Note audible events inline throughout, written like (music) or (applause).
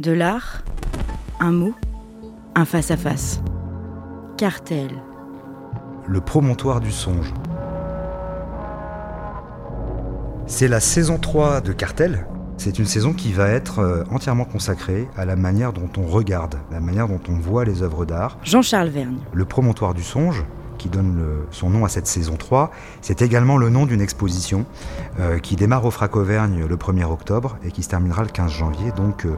De l'art, un mot, un face-à-face. Cartel. Le promontoire du songe. C'est la saison 3 de Cartel. C'est une saison qui va être euh, entièrement consacrée à la manière dont on regarde, la manière dont on voit les œuvres d'art. Jean-Charles Vergne. Le promontoire du songe, qui donne son nom à cette saison 3, c'est également le nom d'une exposition euh, qui démarre au Frac Auvergne le 1er octobre et qui se terminera le 15 janvier. Donc euh,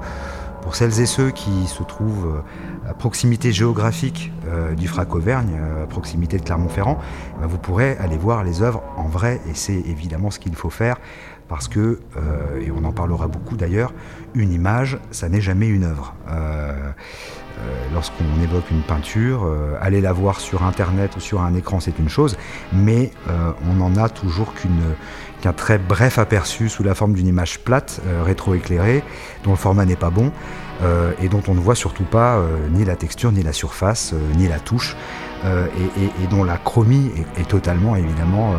pour celles et ceux qui se trouvent à proximité géographique du Frac Auvergne, à proximité de Clermont-Ferrand, eh ben, vous pourrez aller voir les œuvres en vrai et c'est évidemment ce qu'il faut faire parce que, euh, et on en parlera beaucoup d'ailleurs, une image, ça n'est jamais une œuvre. Euh, euh, lorsqu'on évoque une peinture, aller la voir sur Internet ou sur un écran, c'est une chose, mais on n'en a toujours très bref aperçu sous la forme d'une image plate, rétroéclairée, dont le format n'est pas bon, et dont on ne voit surtout pas ni la texture, ni la surface, ni la touche, et, dont la chromie est totalement, évidemment,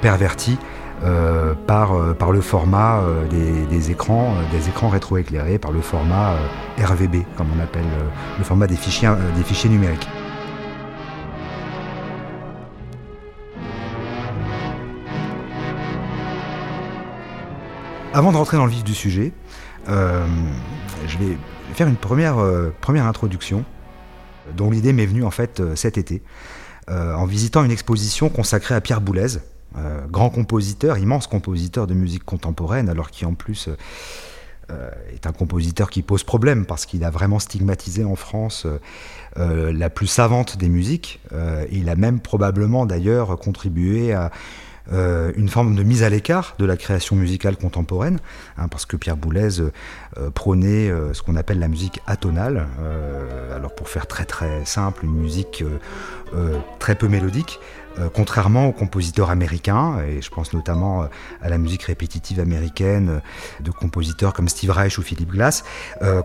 pervertie euh, par, euh, le format euh, des, écrans, des écrans rétroéclairés, par le format RVB, comme on appelle le format des fichiers, des fichiers numériques. Avant de rentrer dans le vif du sujet, je vais faire une première, première introduction dont l'idée m'est venue en fait cet été, en visitant une exposition consacrée à Pierre Boulez, euh, grand compositeur, immense compositeur de musique contemporaine, alors qui en plus euh, est un compositeur qui pose problème parce qu'il a vraiment stigmatisé en France euh, la plus savante des musiques. il a même probablement d'ailleurs contribué à une forme de mise à l'écart de la création musicale contemporaine, hein, parce que Pierre Boulez prônait ce qu'on appelle la musique atonale, alors pour faire très très simple, une musique très peu mélodique, euh, contrairement aux compositeurs américains, et je pense notamment euh, à la musique répétitive américaine euh, de compositeurs comme Steve Reich ou Philip Glass,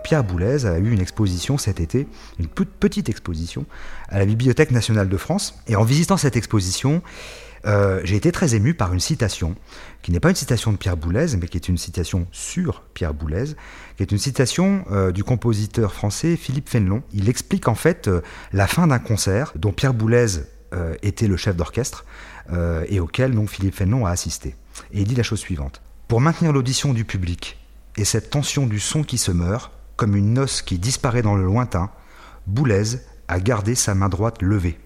Pierre Boulez a eu une exposition cet été, une petite exposition, à la Bibliothèque nationale de France. Et en visitant cette exposition, j'ai été très ému par une citation, qui n'est pas une citation de Pierre Boulez, mais qui est une citation sur Pierre Boulez, qui est une citation du compositeur français Philippe Fénelon. Il explique en fait la fin d'un concert dont Pierre Boulez euh, était le chef d'orchestre euh, et auquel donc Philippe Fénelon a assisté. Et il dit la chose suivante. Pour maintenir l'audition du public et cette tension du son qui se meurt, comme une noce qui disparaît dans le lointain, Boulez a gardé sa main droite levée.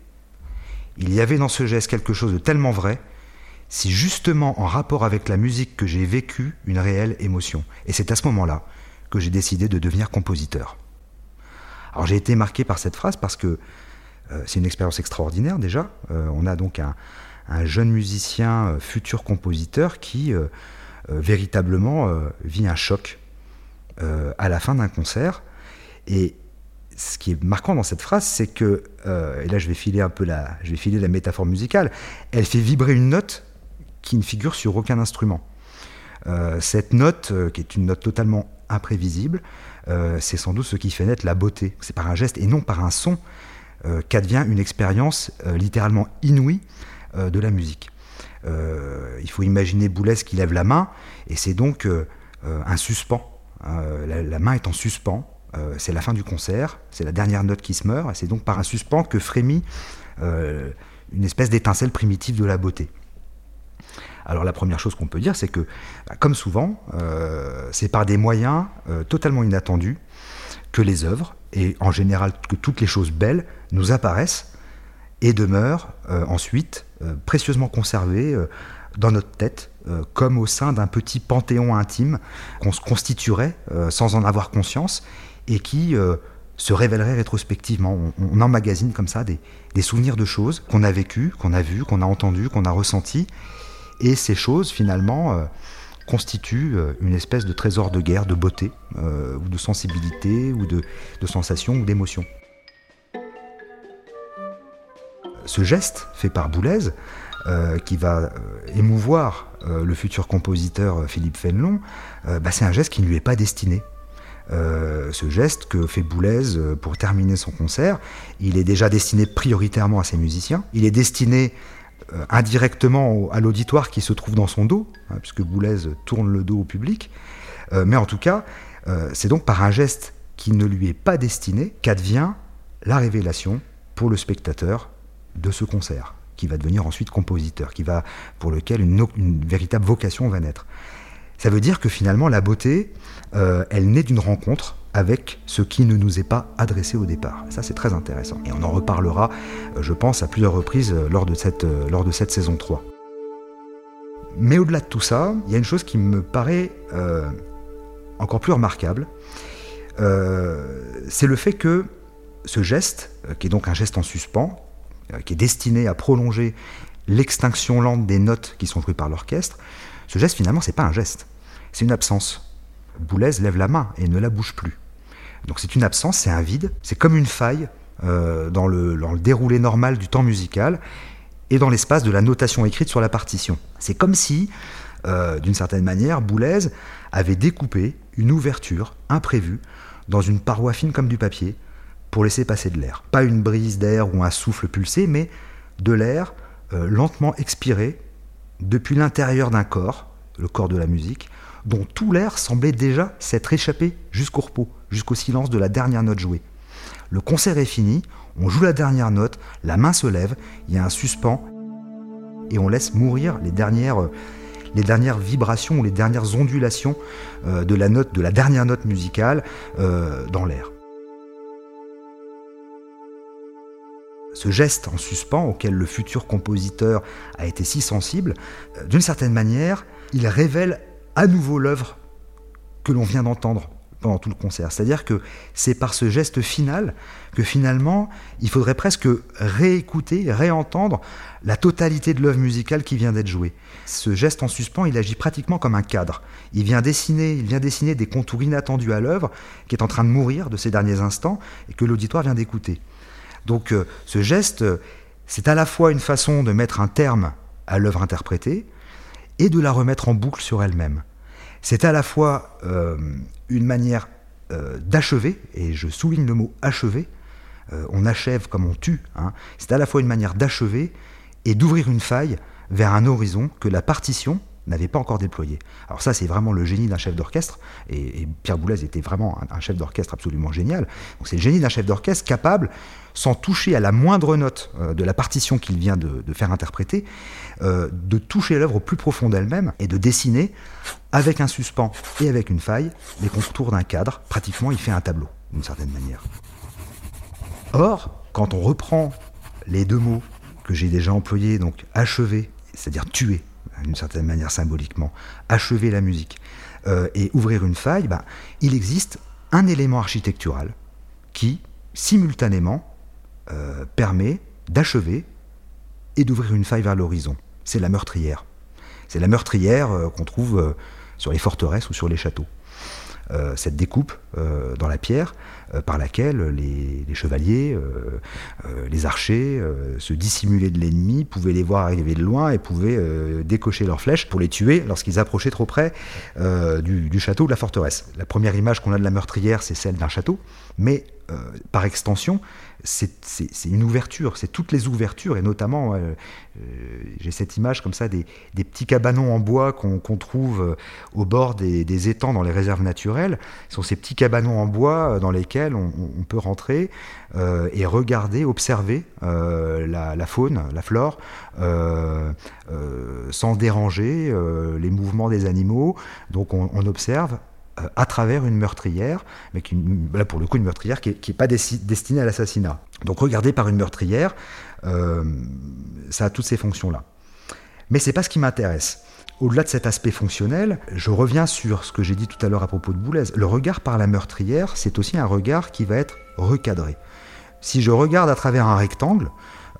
Il y avait dans ce geste quelque chose de tellement vrai, si justement en rapport avec la musique que j'ai vécu une réelle émotion. Et c'est à ce moment-là que j'ai décidé de devenir compositeur. Alors j'ai été marqué par cette phrase parce que euh, c'est une expérience extraordinaire déjà. Euh, on a donc un, jeune musicien, euh, futur compositeur, qui véritablement vit un choc à la fin d'un concert. Et ce qui est marquant dans cette phrase, c'est que, et là je vais filer un peu la, je vais filer la métaphore musicale, elle fait vibrer une note qui ne figure sur aucun instrument. cette note, qui est une note totalement imprévisible, c'est sans doute ce qui fait naître la beauté. C'est par un geste et non par un son euh, qu'advient une expérience euh, littéralement inouïe euh, de la musique. il faut imaginer Boulez qui lève la main, et c'est donc un suspens. La, main est en suspens, c'est la fin du concert, c'est la dernière note qui se meurt, et c'est donc par un suspens que frémit une espèce d'étincelle primitive de la beauté. Alors la première chose qu'on peut dire, c'est que, bah, comme souvent, c'est par des moyens totalement inattendus que les œuvres, et en général que toutes les choses belles, nous apparaissent et demeurent euh, ensuite euh, précieusement conservées euh, dans notre tête, comme au sein d'un petit panthéon intime qu'on se constituerait sans en avoir conscience et qui se révélerait rétrospectivement. On, emmagasine comme ça des, des souvenirs de choses qu'on a vécues, qu'on a vues, qu'on a entendues, qu'on a ressenties. Et ces choses, finalement, constitue euh, une espèce de trésor de guerre, de beauté, euh, ou de sensibilité, ou de, de sensation, ou d'émotion. Ce geste fait par Boulez, euh, qui va émouvoir le futur compositeur Philippe Fénelon, bah, c'est un geste qui ne lui est pas destiné. ce geste que fait Boulez pour terminer son concert, il est déjà destiné prioritairement à ses musiciens. Il est destiné indirectement à l'auditoire qui se trouve dans son dos, hein, puisque Boulez tourne le dos au public. Euh, mais en tout cas, euh, c'est donc par un geste qui ne lui est pas destiné, qu'advient la révélation pour le spectateur de ce concert, qui va devenir ensuite compositeur, qui va, pour lequel une, véritable vocation va naître. Ça veut dire que finalement la beauté, euh, elle naît d'une rencontre avec ce qui ne nous est pas adressé au départ. Ça c'est très intéressant. Et on en reparlera, euh, je pense, à plusieurs reprises euh, lors de cette, lors de cette saison 3. Mais au-delà de tout ça, il y a une chose qui me paraît encore plus remarquable, c'est le fait que ce geste, qui est donc un geste en suspens, qui est destiné à prolonger l'extinction lente des notes qui sont jouées par l'orchestre, ce geste finalement c'est pas un geste, c'est une absence. Boulez lève la main et ne la bouge plus. Donc c'est une absence, c'est un vide, c'est comme une faille euh, dans, le, déroulé normal du temps musical et dans l'espace de la notation écrite sur la partition. C'est comme si, euh, d'une certaine manière, Boulez avait découpé une ouverture imprévue dans une paroi fine comme du papier pour laisser passer de l'air. Pas une brise d'air ou un souffle pulsé, mais de l'air euh, lentement expiré depuis l'intérieur d'un corps, le corps de la musique, dont tout l'air semblait déjà s'être échappé jusqu'au repos, jusqu'au silence de la dernière note jouée. Le concert est fini, on joue la dernière note, la main se lève, il y a un suspens, et on laisse mourir les dernières, dernières vibrations ou les dernières ondulations euh, de la note, de la dernière note musicale euh, dans l'air. Ce geste en suspens auquel le futur compositeur a été si sensible, euh, d'une certaine manière, il révèle à nouveau l'œuvre que l'on vient d'entendre pendant tout le concert. C'est-à-dire que c'est par ce geste final que finalement, il faudrait presque réécouter, réentendre la totalité de l'œuvre musicale qui vient d'être jouée. Ce geste en suspens, il agit pratiquement comme un cadre. Il vient dessiner, il vient dessiner des contours inattendus à l'œuvre qui est en train de mourir de ces derniers instants et que l'auditoire vient d'écouter. Donc euh, ce geste, c'est à la fois une façon de mettre un terme à l'œuvre interprétée, et de la remettre en boucle sur elle-même. C'est à la fois euh, une manière euh, d'achever, et je souligne le mot achever, euh, on achève comme on tue, hein. c'est à la fois une manière d'achever et d'ouvrir une faille vers un horizon que la partition n'avait pas encore déployé. Alors ça, c'est vraiment le génie d'un chef d'orchestre, et, Pierre Boulez était vraiment un, chef d'orchestre absolument génial. Donc c'est le génie d'un chef d'orchestre capable, sans toucher à la moindre note de la partition qu'il vient de faire interpréter, euh, de toucher l'œuvre au plus profond d'elle-même et de dessiner, avec un suspens et avec une faille, les contours d'un cadre. Pratiquement, il fait un tableau, d'une certaine manière. Or, quand on reprend les deux mots que j'ai déjà employés, donc achever, c'est-à-dire tuer, d'une certaine manière symboliquement, achever la musique euh, et ouvrir une faille, ben, il existe un élément architectural qui, simultanément, euh, permet d'achever et d'ouvrir une faille vers l'horizon c'est la meurtrière. C'est la meurtrière euh, qu'on trouve sur les forteresses ou sur les châteaux. Euh, cette découpe dans la pierre par laquelle les, chevaliers, les archers se dissimulaient de l'ennemi, pouvaient les voir arriver de loin et pouvaient décocher leurs flèches pour les tuer lorsqu'ils approchaient trop près du, du, château ou de la forteresse. La première image qu'on a de la meurtrière, c'est celle d'un château, mais par extension, c'est une ouverture, c'est toutes les ouvertures, et notamment, euh, euh, j'ai cette image comme ça des, petits cabanons en bois qu'on trouve euh, au bord des, étangs dans les réserves naturelles. Ce sont ces petits cabanons en bois dans lesquels on, peut rentrer et regarder, observer la, faune, la flore, sans déranger les mouvements des animaux. Donc on observe euh, à travers une meurtrière, mais là pour le coup une meurtrière qui n'est pas destinée à l'assassinat. Donc regardé par une meurtrière, euh, ça a toutes ces fonctions-là. Mais c'est pas ce qui m'intéresse. Au-delà de cet aspect fonctionnel, je reviens sur ce que j'ai dit tout à l'heure à propos de Boulez. Le regard par la meurtrière, c'est aussi un regard qui va être recadré. Si je regarde à travers un rectangle,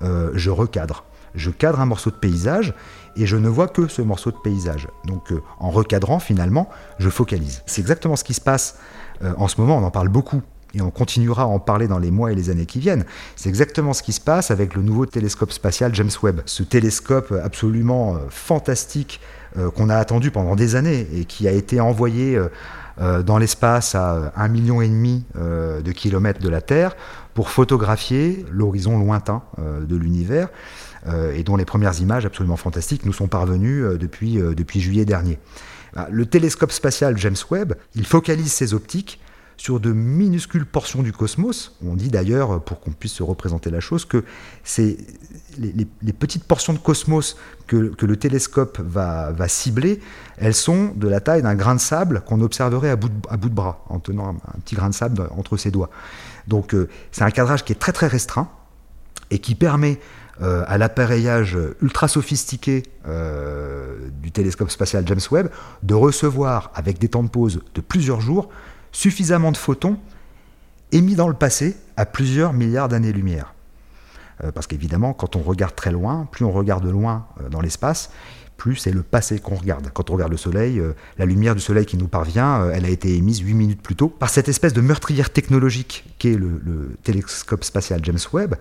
euh, je recadre. Je cadre un morceau de paysage et je ne vois que ce morceau de paysage. Donc euh, en recadrant finalement, je focalise. C'est exactement ce qui se passe euh, en ce moment, on en parle beaucoup et on continuera à en parler dans les mois et les années qui viennent. C'est exactement ce qui se passe avec le nouveau télescope spatial James Webb. Ce télescope absolument euh, fantastique qu'on a attendu pendant des années et qui a été envoyé dans l'espace à un million et demi de kilomètres de la Terre pour photographier l'horizon lointain de l'univers. Euh, et dont les premières images absolument fantastiques nous sont parvenues euh, depuis, euh, depuis juillet dernier. Le télescope spatial James Webb, il focalise ses optiques sur de minuscules portions du cosmos. On dit d'ailleurs, pour qu'on puisse se représenter la chose, que c'est les, petites portions de cosmos que, le télescope va, cibler, elles sont de la taille d'un grain de sable qu'on observerait à bout, de, bras, en tenant un, petit grain de sable entre ses doigts. Donc c'est un cadrage qui est très très restreint et qui permet euh, à l'appareillage ultra sophistiqué euh, du télescope spatial James Webb de recevoir, avec des temps de pause de plusieurs jours, suffisamment de photons émis dans le passé à plusieurs milliards d'années-lumière. Euh, parce qu'évidemment, quand on regarde très loin, plus on regarde loin dans l'espace, plus c'est le passé qu'on regarde. Quand on regarde le Soleil, euh, la lumière du Soleil qui nous parvient, elle a été émise 8 minutes plus tôt par cette espèce de meurtrière technologique qu'est le, le, télescope spatial James Webb.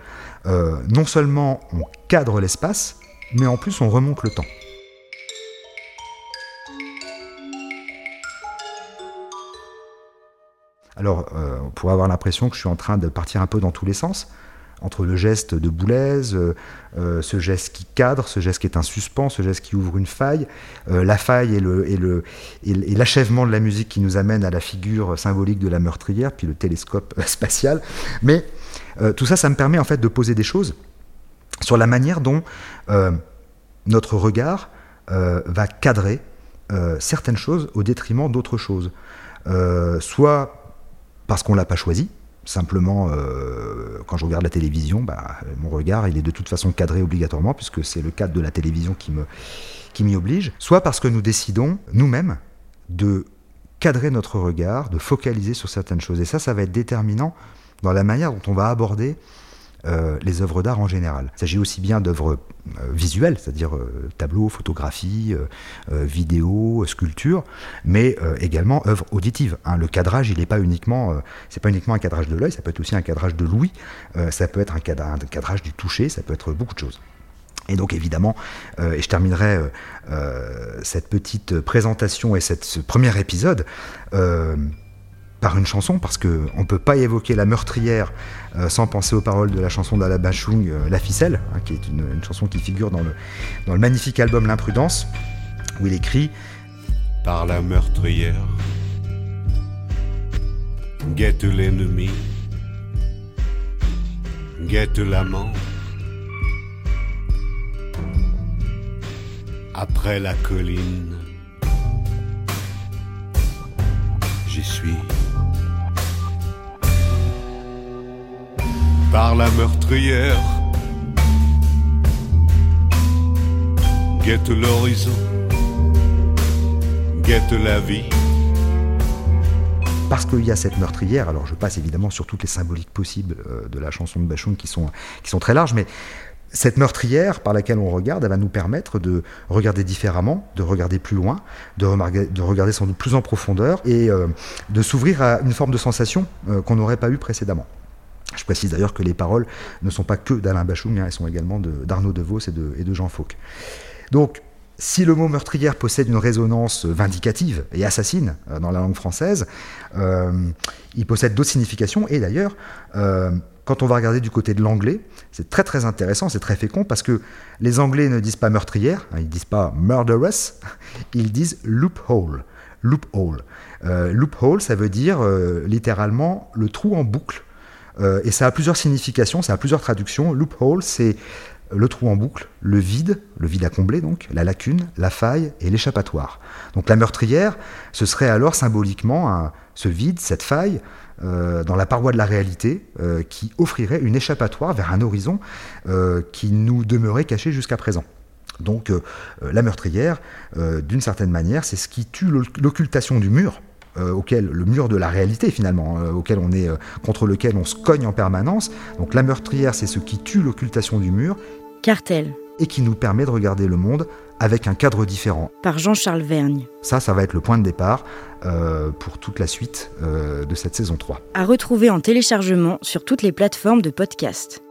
non seulement on cadre l'espace, mais en plus on remonte le temps. Alors, on pourrait avoir l'impression que je suis en train de partir un peu dans tous les sens, entre le geste de Boulez, euh, euh, ce geste qui cadre, ce geste qui est un suspens, ce geste qui ouvre une faille, euh, la faille et, l'achèvement de la musique qui nous amène à la figure symbolique de la meurtrière, puis le télescope (laughs) spatial. Mais tout ça, ça me permet en fait de poser des choses sur la manière dont notre regard va cadrer certaines choses au détriment d'autres choses. soit parce qu'on ne l'a pas choisi, Simplement, quand je regarde la télévision, bah, mon regard, il est de toute façon cadré obligatoirement, puisque c'est le cadre de la télévision qui qui m'y oblige, soit parce que nous décidons nous-mêmes de cadrer notre regard, de focaliser sur certaines choses. Et ça, ça va être déterminant dans la manière dont on va aborder euh, les œuvres d'art en général. Il s'agit aussi bien d'œuvres euh, visuelles, c'est-à-dire euh, tableaux, photographies, vidéos, sculptures, mais également œuvres auditives. Hein. Le cadrage, il n'est pas uniquement, c'est pas uniquement un cadrage de l'œil, ça peut être aussi un cadrage de l'ouïe, ça peut être un cadrage, du toucher, ça peut être beaucoup de choses. Et donc évidemment, et je terminerai cette petite présentation et ce premier épisode par une chanson, parce qu'on ne peut pas évoquer la meurtrière euh, sans penser aux paroles de la chanson d'Ala Bachung, euh, La ficelle, hein, qui est une, chanson qui figure dans le, dans le magnifique album L'imprudence, où il écrit Par la meurtrière, guette l'ennemi, guette l'amant. Après la colline, j'y suis. Par la meurtrière. Guette l'horizon, guette la vie. Parce qu'il y a cette meurtrière, alors je passe évidemment sur toutes les symboliques possibles euh, de la chanson de Bachung qui sont, qui sont très larges, mais cette meurtrière par laquelle on regarde, elle va nous permettre de regarder différemment, de regarder plus loin, de, regarder, de regarder sans doute plus en profondeur et euh, de s'ouvrir à une forme de sensation euh, qu'on n'aurait pas eue précédemment. Je précise d'ailleurs que les paroles ne sont pas que d'Alain Bachung, hein, elles sont également d'Arnaud de, Vos et de, Jean Fauque. Donc, si le mot meurtrière possède une résonance vindicative et assassine euh, dans la langue française, euh, il possède d'autres significations. Et d'ailleurs, euh, quand on va regarder du côté de l'anglais, c'est très très intéressant, c'est très fécond, parce que les Anglais ne disent pas meurtrière, hein, ils disent pas murderous, (laughs) ils disent loophole. Loophole. loophole, ça veut dire littéralement le trou en boucle euh, et ça a plusieurs significations, ça a plusieurs traductions. Loophole, c'est le trou en boucle, le vide, le vide à combler donc, la lacune, la faille et l'échappatoire. Donc la meurtrière, ce serait alors symboliquement ce vide, cette faille euh, dans la paroi de la réalité euh, qui offrirait une échappatoire vers un horizon qui nous demeurait caché jusqu'à présent. Donc la meurtrière, d'une certaine manière, c'est ce qui tue l'occultation du mur, euh, auquel le mur de la réalité finalement, euh, auquel on est, euh, contre lequel on se cogne en permanence. Donc la meurtrière, c'est ce qui tue l'occultation du mur. Cartel. Et qui nous permet de regarder le monde avec un cadre différent. Par Jean-Charles Vergne. Ça, ça va être le point de départ pour toute la suite de cette saison 3. À retrouver en téléchargement sur toutes les plateformes de podcast.